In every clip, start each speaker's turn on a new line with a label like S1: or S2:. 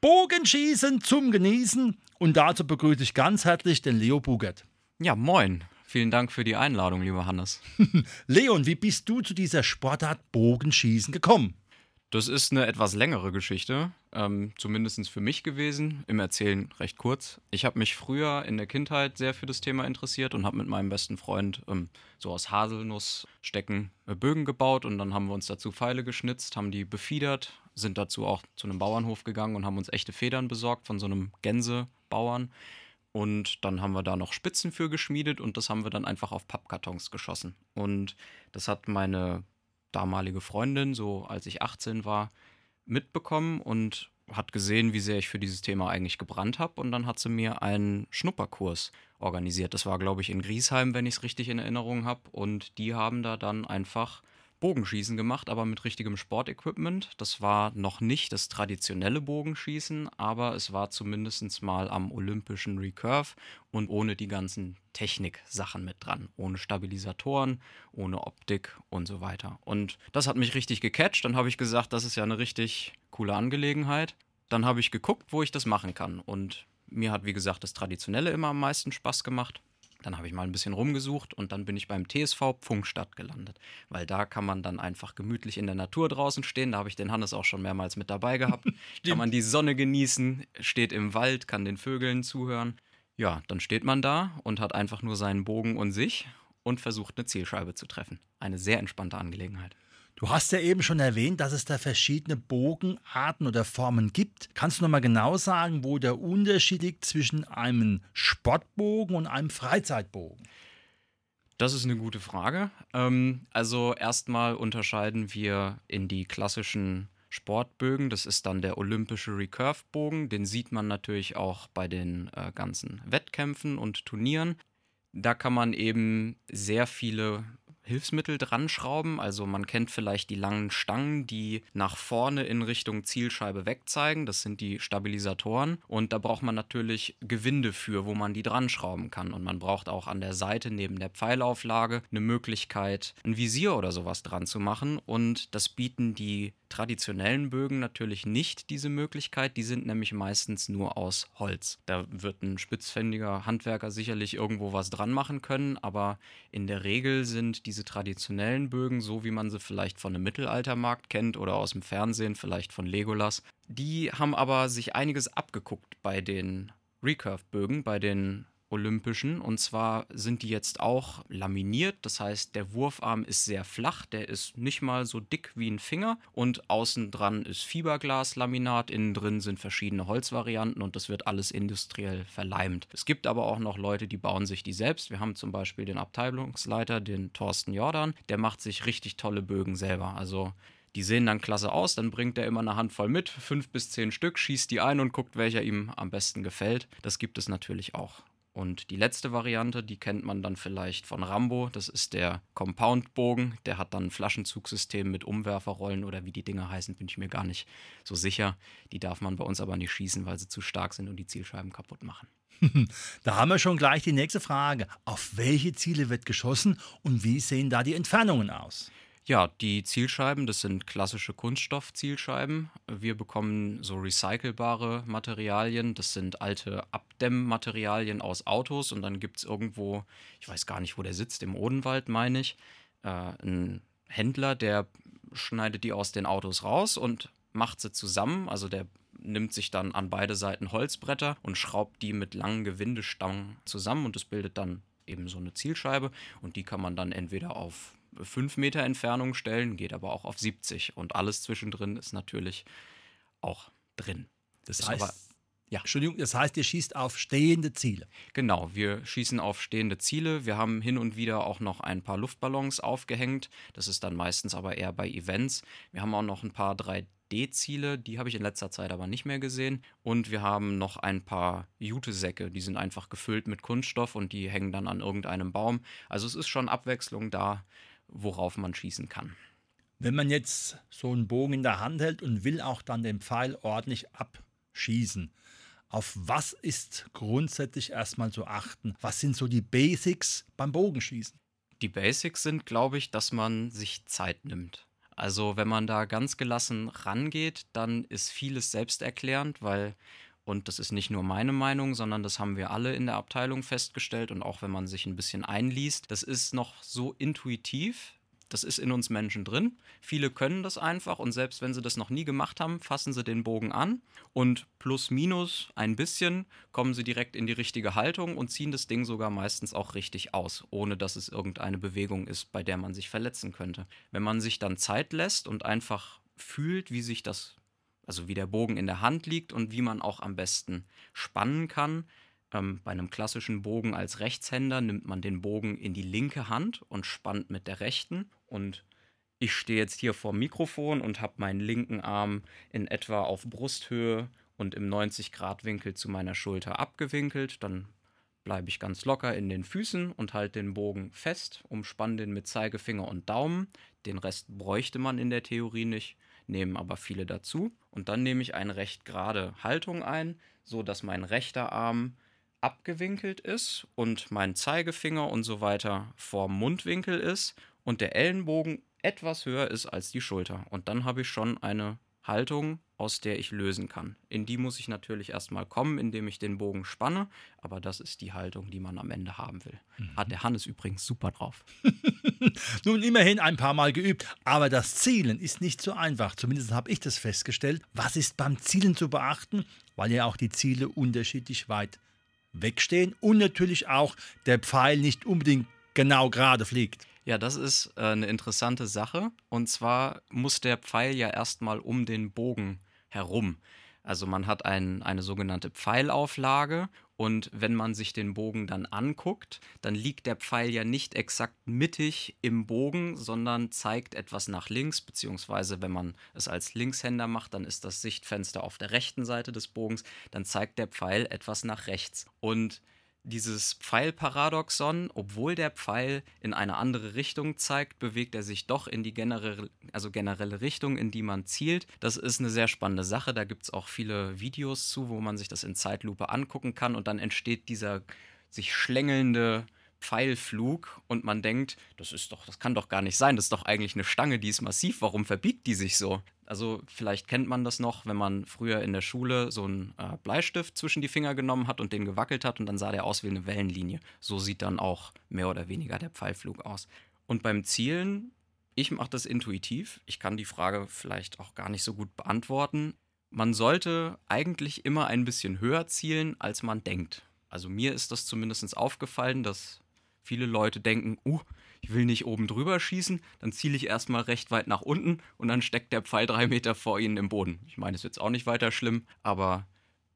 S1: Bogenschießen zum Genießen. Und dazu begrüße ich ganz herzlich den Leo Bugert.
S2: Ja, moin. Vielen Dank für die Einladung, lieber Hannes.
S1: Leon, wie bist du zu dieser Sportart Bogenschießen gekommen?
S2: Das ist eine etwas längere Geschichte, ähm, zumindest für mich gewesen. Im Erzählen recht kurz. Ich habe mich früher in der Kindheit sehr für das Thema interessiert und habe mit meinem besten Freund ähm, so aus Haselnussstecken äh, Bögen gebaut und dann haben wir uns dazu Pfeile geschnitzt, haben die befiedert, sind dazu auch zu einem Bauernhof gegangen und haben uns echte Federn besorgt von so einem Gänsebauern. Und dann haben wir da noch Spitzen für geschmiedet und das haben wir dann einfach auf Pappkartons geschossen. Und das hat meine damalige Freundin, so als ich 18 war, mitbekommen und hat gesehen, wie sehr ich für dieses Thema eigentlich gebrannt habe. Und dann hat sie mir einen Schnupperkurs organisiert. Das war, glaube ich, in Griesheim, wenn ich es richtig in Erinnerung habe. Und die haben da dann einfach Bogenschießen gemacht, aber mit richtigem Sportequipment. Das war noch nicht das traditionelle Bogenschießen, aber es war zumindest mal am olympischen Recurve und ohne die ganzen Technik-Sachen mit dran. Ohne Stabilisatoren, ohne Optik und so weiter. Und das hat mich richtig gecatcht. Dann habe ich gesagt, das ist ja eine richtig coole Angelegenheit. Dann habe ich geguckt, wo ich das machen kann. Und mir hat, wie gesagt, das Traditionelle immer am meisten Spaß gemacht. Dann habe ich mal ein bisschen rumgesucht und dann bin ich beim TSV Pfungstadt gelandet, weil da kann man dann einfach gemütlich in der Natur draußen stehen. Da habe ich den Hannes auch schon mehrmals mit dabei gehabt. kann man die Sonne genießen, steht im Wald, kann den Vögeln zuhören. Ja, dann steht man da und hat einfach nur seinen Bogen und sich und versucht eine Zielscheibe zu treffen. Eine sehr entspannte Angelegenheit.
S1: Du hast ja eben schon erwähnt, dass es da verschiedene Bogenarten oder Formen gibt. Kannst du noch mal genau sagen, wo der Unterschied liegt zwischen einem Sportbogen und einem Freizeitbogen?
S2: Das ist eine gute Frage. Ähm, also erstmal unterscheiden wir in die klassischen Sportbögen. Das ist dann der olympische Recurve-Bogen. Den sieht man natürlich auch bei den äh, ganzen Wettkämpfen und Turnieren. Da kann man eben sehr viele Hilfsmittel dran schrauben. Also man kennt vielleicht die langen Stangen, die nach vorne in Richtung Zielscheibe wegzeigen. Das sind die Stabilisatoren. Und da braucht man natürlich Gewinde für, wo man die dran schrauben kann. Und man braucht auch an der Seite neben der Pfeilauflage eine Möglichkeit, ein Visier oder sowas dran zu machen. Und das bieten die traditionellen Bögen natürlich nicht diese Möglichkeit. Die sind nämlich meistens nur aus Holz. Da wird ein spitzfindiger Handwerker sicherlich irgendwo was dran machen können, aber in der Regel sind diese traditionellen Bögen, so wie man sie vielleicht von einem Mittelaltermarkt kennt oder aus dem Fernsehen, vielleicht von Legolas, die haben aber sich einiges abgeguckt bei den Recurve-Bögen, bei den Olympischen. Und zwar sind die jetzt auch laminiert. Das heißt, der Wurfarm ist sehr flach. Der ist nicht mal so dick wie ein Finger. Und außen dran ist Fiberglaslaminat. Innen drin sind verschiedene Holzvarianten und das wird alles industriell verleimt. Es gibt aber auch noch Leute, die bauen sich die selbst. Wir haben zum Beispiel den Abteilungsleiter, den Thorsten Jordan. Der macht sich richtig tolle Bögen selber. Also die sehen dann klasse aus, dann bringt er immer eine Handvoll mit, fünf bis zehn Stück, schießt die ein und guckt, welcher ihm am besten gefällt. Das gibt es natürlich auch. Und die letzte Variante, die kennt man dann vielleicht von Rambo. Das ist der Compound-Bogen. Der hat dann ein Flaschenzugsystem mit Umwerferrollen oder wie die Dinger heißen, bin ich mir gar nicht so sicher. Die darf man bei uns aber nicht schießen, weil sie zu stark sind und die Zielscheiben kaputt machen.
S1: Da haben wir schon gleich die nächste Frage. Auf welche Ziele wird geschossen und wie sehen da die Entfernungen aus?
S2: Ja, die Zielscheiben, das sind klassische Kunststoffzielscheiben. Wir bekommen so recycelbare Materialien. Das sind alte Abdämmmaterialien aus Autos. Und dann gibt es irgendwo, ich weiß gar nicht, wo der sitzt, im Odenwald, meine ich, äh, einen Händler, der schneidet die aus den Autos raus und macht sie zusammen. Also der nimmt sich dann an beide Seiten Holzbretter und schraubt die mit langen Gewindestangen zusammen und das bildet dann eben so eine Zielscheibe und die kann man dann entweder auf 5 Meter Entfernung stellen, geht aber auch auf 70. Und alles zwischendrin ist natürlich auch drin.
S1: Das heißt, Ja. Entschuldigung, das heißt, ihr schießt auf stehende Ziele.
S2: Genau, wir schießen auf stehende Ziele. Wir haben hin und wieder auch noch ein paar Luftballons aufgehängt. Das ist dann meistens aber eher bei Events. Wir haben auch noch ein paar 3D-Ziele, die habe ich in letzter Zeit aber nicht mehr gesehen. Und wir haben noch ein paar Jutesäcke, die sind einfach gefüllt mit Kunststoff und die hängen dann an irgendeinem Baum. Also es ist schon Abwechslung da, worauf man schießen kann.
S1: Wenn man jetzt so einen Bogen in der Hand hält und will auch dann den Pfeil ordentlich abschießen, auf was ist grundsätzlich erstmal zu achten? Was sind so die Basics beim Bogenschießen?
S2: Die Basics sind, glaube ich, dass man sich Zeit nimmt. Also wenn man da ganz gelassen rangeht, dann ist vieles selbsterklärend, weil, und das ist nicht nur meine Meinung, sondern das haben wir alle in der Abteilung festgestellt und auch wenn man sich ein bisschen einliest, das ist noch so intuitiv, das ist in uns Menschen drin. Viele können das einfach und selbst wenn sie das noch nie gemacht haben, fassen sie den Bogen an und plus minus ein bisschen kommen sie direkt in die richtige Haltung und ziehen das Ding sogar meistens auch richtig aus, ohne dass es irgendeine Bewegung ist, bei der man sich verletzen könnte. Wenn man sich dann Zeit lässt und einfach fühlt, wie sich das, also wie der Bogen in der Hand liegt und wie man auch am besten spannen kann, ähm, bei einem klassischen Bogen als Rechtshänder nimmt man den Bogen in die linke Hand und spannt mit der rechten. Und ich stehe jetzt hier vor dem Mikrofon und habe meinen linken Arm in etwa auf Brusthöhe und im 90-Grad-Winkel zu meiner Schulter abgewinkelt. Dann bleibe ich ganz locker in den Füßen und halte den Bogen fest, umspanne den mit Zeigefinger und Daumen. Den Rest bräuchte man in der Theorie nicht, nehmen aber viele dazu. Und dann nehme ich eine recht gerade Haltung ein, so dass mein rechter Arm abgewinkelt ist und mein Zeigefinger und so weiter vorm Mundwinkel ist und der Ellenbogen etwas höher ist als die Schulter. Und dann habe ich schon eine Haltung, aus der ich lösen kann. In die muss ich natürlich erstmal kommen, indem ich den Bogen spanne, aber das ist die Haltung, die man am Ende haben will. Mhm. Hat der Hannes übrigens super drauf.
S1: Nun immerhin ein paar Mal geübt, aber das Zielen ist nicht so einfach. Zumindest habe ich das festgestellt. Was ist beim Zielen zu beachten? Weil ja auch die Ziele unterschiedlich weit wegstehen und natürlich auch der Pfeil nicht unbedingt genau gerade fliegt.
S2: Ja, das ist äh, eine interessante Sache. Und zwar muss der Pfeil ja erstmal um den Bogen herum. Also man hat ein, eine sogenannte Pfeilauflage und wenn man sich den Bogen dann anguckt, dann liegt der Pfeil ja nicht exakt mittig im Bogen, sondern zeigt etwas nach links, beziehungsweise wenn man es als Linkshänder macht, dann ist das Sichtfenster auf der rechten Seite des Bogens, dann zeigt der Pfeil etwas nach rechts. Und dieses Pfeilparadoxon, obwohl der Pfeil in eine andere Richtung zeigt, bewegt er sich doch in die generelle, also generelle Richtung, in die man zielt. Das ist eine sehr spannende Sache. Da gibt es auch viele Videos zu, wo man sich das in Zeitlupe angucken kann und dann entsteht dieser sich schlängelnde Pfeilflug und man denkt, das ist doch, das kann doch gar nicht sein, das ist doch eigentlich eine Stange, die ist massiv, warum verbiegt die sich so? Also vielleicht kennt man das noch, wenn man früher in der Schule so einen äh, Bleistift zwischen die Finger genommen hat und den gewackelt hat und dann sah der aus wie eine Wellenlinie. So sieht dann auch mehr oder weniger der Pfeilflug aus. Und beim Zielen, ich mache das intuitiv. Ich kann die Frage vielleicht auch gar nicht so gut beantworten. Man sollte eigentlich immer ein bisschen höher zielen, als man denkt. Also mir ist das zumindest aufgefallen, dass viele Leute denken, uh, ich will nicht oben drüber schießen, dann ziele ich erstmal recht weit nach unten und dann steckt der Pfeil drei Meter vor ihnen im Boden. Ich meine, es ist jetzt auch nicht weiter schlimm, aber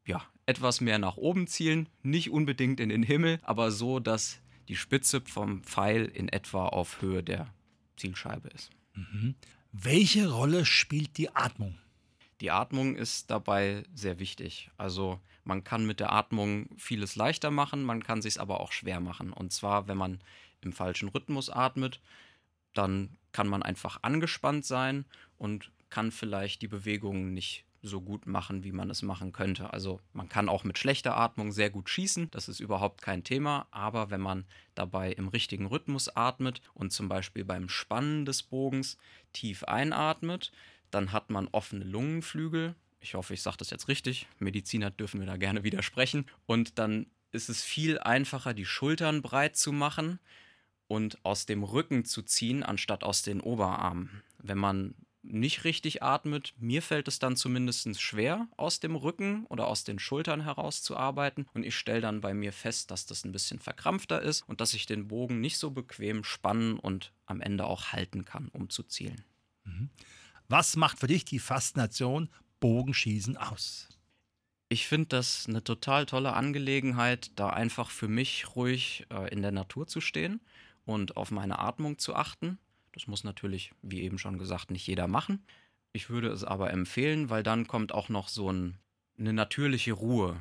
S2: ja, etwas mehr nach oben zielen, nicht unbedingt in den Himmel, aber so, dass die Spitze vom Pfeil in etwa auf Höhe der Zielscheibe ist.
S1: Mhm. Welche Rolle spielt die Atmung?
S2: Die Atmung ist dabei sehr wichtig. Also man kann mit der Atmung vieles leichter machen, man kann sich aber auch schwer machen. Und zwar, wenn man im falschen Rhythmus atmet, dann kann man einfach angespannt sein und kann vielleicht die Bewegungen nicht so gut machen, wie man es machen könnte. Also man kann auch mit schlechter Atmung sehr gut schießen, das ist überhaupt kein Thema, aber wenn man dabei im richtigen Rhythmus atmet und zum Beispiel beim Spannen des Bogens tief einatmet, dann hat man offene Lungenflügel. Ich hoffe, ich sage das jetzt richtig. Mediziner dürfen mir da gerne widersprechen. Und dann ist es viel einfacher, die Schultern breit zu machen und aus dem Rücken zu ziehen, anstatt aus den Oberarmen. Wenn man nicht richtig atmet, mir fällt es dann zumindest schwer, aus dem Rücken oder aus den Schultern heraus zu arbeiten. Und ich stelle dann bei mir fest, dass das ein bisschen verkrampfter ist und dass ich den Bogen nicht so bequem spannen und am Ende auch halten kann, um zu zielen.
S1: Mhm. Was macht für dich die Faszination Bogenschießen aus?
S2: Ich finde das eine total tolle Angelegenheit, da einfach für mich ruhig äh, in der Natur zu stehen und auf meine Atmung zu achten. Das muss natürlich, wie eben schon gesagt, nicht jeder machen. Ich würde es aber empfehlen, weil dann kommt auch noch so ein, eine natürliche Ruhe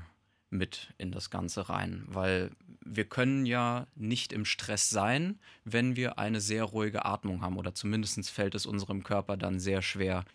S2: mit in das Ganze rein, weil wir können ja nicht im Stress sein, wenn wir eine sehr ruhige Atmung haben oder zumindest fällt es unserem Körper dann sehr schwer,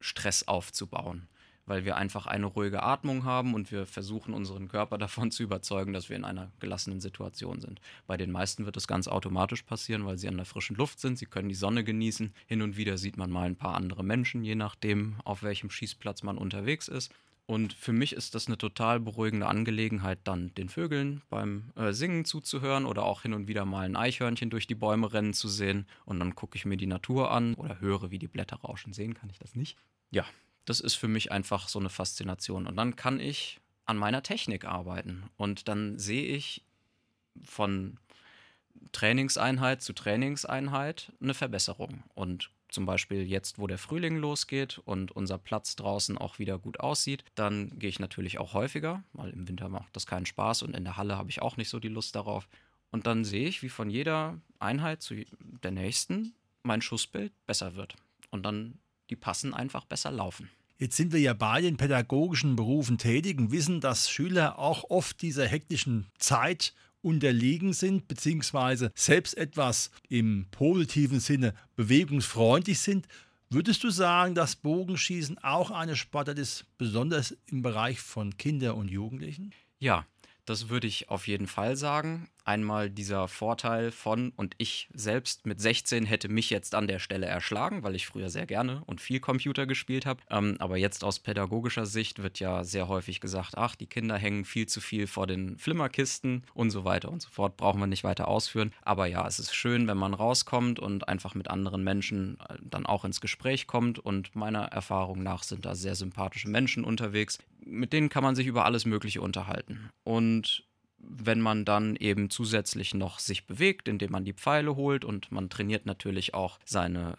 S2: Stress aufzubauen weil wir einfach eine ruhige Atmung haben und wir versuchen unseren Körper davon zu überzeugen, dass wir in einer gelassenen Situation sind. Bei den meisten wird das ganz automatisch passieren, weil sie an der frischen Luft sind, sie können die Sonne genießen. Hin und wieder sieht man mal ein paar andere Menschen, je nachdem, auf welchem Schießplatz man unterwegs ist. Und für mich ist das eine total beruhigende Angelegenheit, dann den Vögeln beim äh, Singen zuzuhören oder auch hin und wieder mal ein Eichhörnchen durch die Bäume rennen zu sehen. Und dann gucke ich mir die Natur an oder höre, wie die Blätter rauschen. Sehen kann ich das nicht. Ja, das ist für mich einfach so eine Faszination. Und dann kann ich an meiner Technik arbeiten. Und dann sehe ich von Trainingseinheit zu Trainingseinheit eine Verbesserung. Und zum Beispiel jetzt, wo der Frühling losgeht und unser Platz draußen auch wieder gut aussieht, dann gehe ich natürlich auch häufiger, weil im Winter macht das keinen Spaß und in der Halle habe ich auch nicht so die Lust darauf. Und dann sehe ich, wie von jeder Einheit zu der nächsten mein Schussbild besser wird. Und dann die Passen einfach besser laufen.
S1: Jetzt sind wir ja beide in pädagogischen Berufen tätig und wissen, dass Schüler auch oft dieser hektischen Zeit unterlegen sind, beziehungsweise selbst etwas im positiven Sinne bewegungsfreundlich sind. Würdest du sagen, dass Bogenschießen auch eine Sportart ist, besonders im Bereich von Kindern und Jugendlichen?
S2: Ja, das würde ich auf jeden Fall sagen einmal dieser Vorteil von, und ich selbst mit 16 hätte mich jetzt an der Stelle erschlagen, weil ich früher sehr gerne und viel Computer gespielt habe. Ähm, aber jetzt aus pädagogischer Sicht wird ja sehr häufig gesagt, ach, die Kinder hängen viel zu viel vor den Flimmerkisten und so weiter und so fort. Brauchen wir nicht weiter ausführen. Aber ja, es ist schön, wenn man rauskommt und einfach mit anderen Menschen äh, dann auch ins Gespräch kommt. Und meiner Erfahrung nach sind da sehr sympathische Menschen unterwegs. Mit denen kann man sich über alles Mögliche unterhalten. Und wenn man dann eben zusätzlich noch sich bewegt, indem man die Pfeile holt und man trainiert natürlich auch seine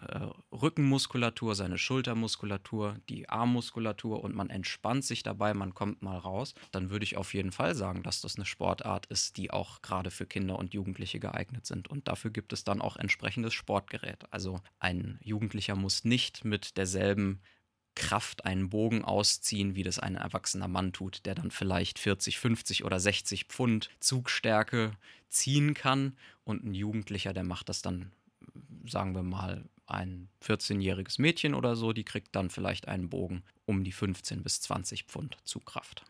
S2: äh, Rückenmuskulatur, seine Schultermuskulatur, die Armmuskulatur und man entspannt sich dabei, man kommt mal raus, dann würde ich auf jeden Fall sagen, dass das eine Sportart ist, die auch gerade für Kinder und Jugendliche geeignet sind. Und dafür gibt es dann auch entsprechendes Sportgerät. Also ein Jugendlicher muss nicht mit derselben Kraft einen Bogen ausziehen, wie das ein erwachsener Mann tut, der dann vielleicht 40, 50 oder 60 Pfund Zugstärke ziehen kann. Und ein Jugendlicher, der macht das dann, sagen wir mal, ein 14-jähriges Mädchen oder so, die kriegt dann vielleicht einen Bogen um die 15 bis 20 Pfund Zugkraft.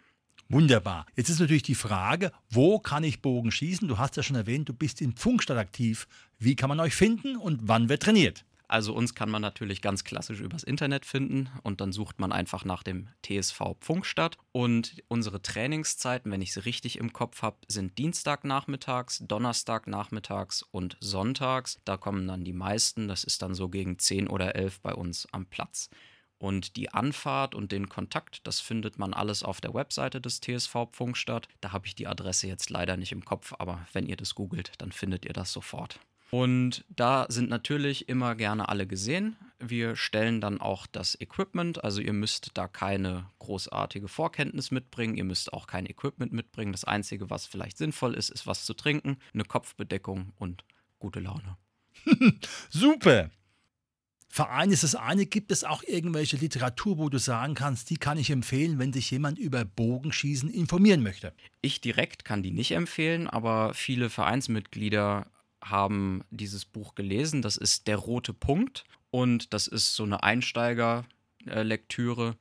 S1: Wunderbar. Jetzt ist natürlich die Frage, wo kann ich Bogen schießen? Du hast ja schon erwähnt, du bist in Funkstadt aktiv. Wie kann man euch finden und wann wird trainiert?
S2: Also uns kann man natürlich ganz klassisch übers Internet finden und dann sucht man einfach nach dem TSV Pfungstadt. Und unsere Trainingszeiten, wenn ich sie richtig im Kopf habe, sind Dienstagnachmittags, Donnerstagnachmittags und Sonntags. Da kommen dann die meisten, das ist dann so gegen 10 oder 11 bei uns am Platz. Und die Anfahrt und den Kontakt, das findet man alles auf der Webseite des TSV Pfungstadt. Da habe ich die Adresse jetzt leider nicht im Kopf, aber wenn ihr das googelt, dann findet ihr das sofort. Und da sind natürlich immer gerne alle gesehen. Wir stellen dann auch das Equipment, also ihr müsst da keine großartige Vorkenntnis mitbringen, ihr müsst auch kein Equipment mitbringen. Das Einzige, was vielleicht sinnvoll ist, ist was zu trinken, eine Kopfbedeckung und gute Laune.
S1: Super! Verein ist das eine. Gibt es auch irgendwelche Literatur, wo du sagen kannst, die kann ich empfehlen, wenn sich jemand über Bogenschießen informieren möchte?
S2: Ich direkt kann die nicht empfehlen, aber viele Vereinsmitglieder haben dieses Buch gelesen. Das ist Der rote Punkt und das ist so eine Einsteigerlektüre.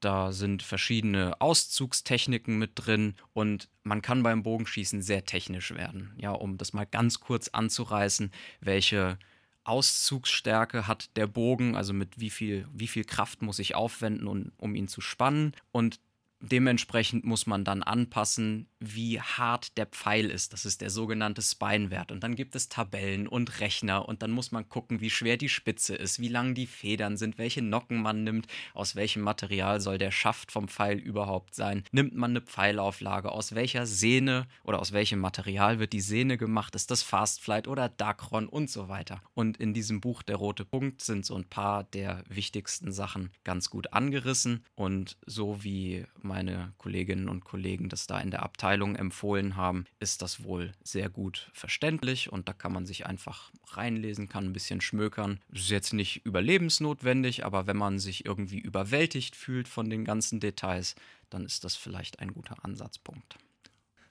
S2: Da sind verschiedene Auszugstechniken mit drin und man kann beim Bogenschießen sehr technisch werden. Ja, um das mal ganz kurz anzureißen, welche Auszugsstärke hat der Bogen, also mit wie viel, wie viel Kraft muss ich aufwenden, um, um ihn zu spannen. Und dementsprechend muss man dann anpassen, wie hart der Pfeil ist. Das ist der sogenannte Spine-Wert. Und dann gibt es Tabellen und Rechner und dann muss man gucken, wie schwer die Spitze ist, wie lang die Federn sind, welche Nocken man nimmt, aus welchem Material soll der Schaft vom Pfeil überhaupt sein. Nimmt man eine Pfeilauflage, aus welcher Sehne oder aus welchem Material wird die Sehne gemacht? Ist das Fastflight oder Dacron und so weiter. Und in diesem Buch Der rote Punkt sind so ein paar der wichtigsten Sachen ganz gut angerissen. Und so wie meine Kolleginnen und Kollegen das da in der Abteilung empfohlen haben, ist das wohl sehr gut verständlich und da kann man sich einfach reinlesen, kann ein bisschen schmökern. Ist jetzt nicht überlebensnotwendig, aber wenn man sich irgendwie überwältigt fühlt von den ganzen Details, dann ist das vielleicht ein guter Ansatzpunkt.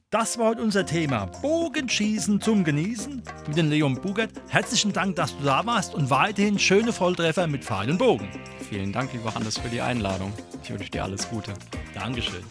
S1: Das war heute unser Thema. Bogenschießen zum Genießen mit dem Leon Bugert. Herzlichen Dank, dass du da warst und weiterhin schöne Volltreffer mit Pfeil und Bogen.
S2: Vielen Dank, lieber Hannes, für die Einladung. Ich wünsche dir alles Gute.
S1: Dankeschön.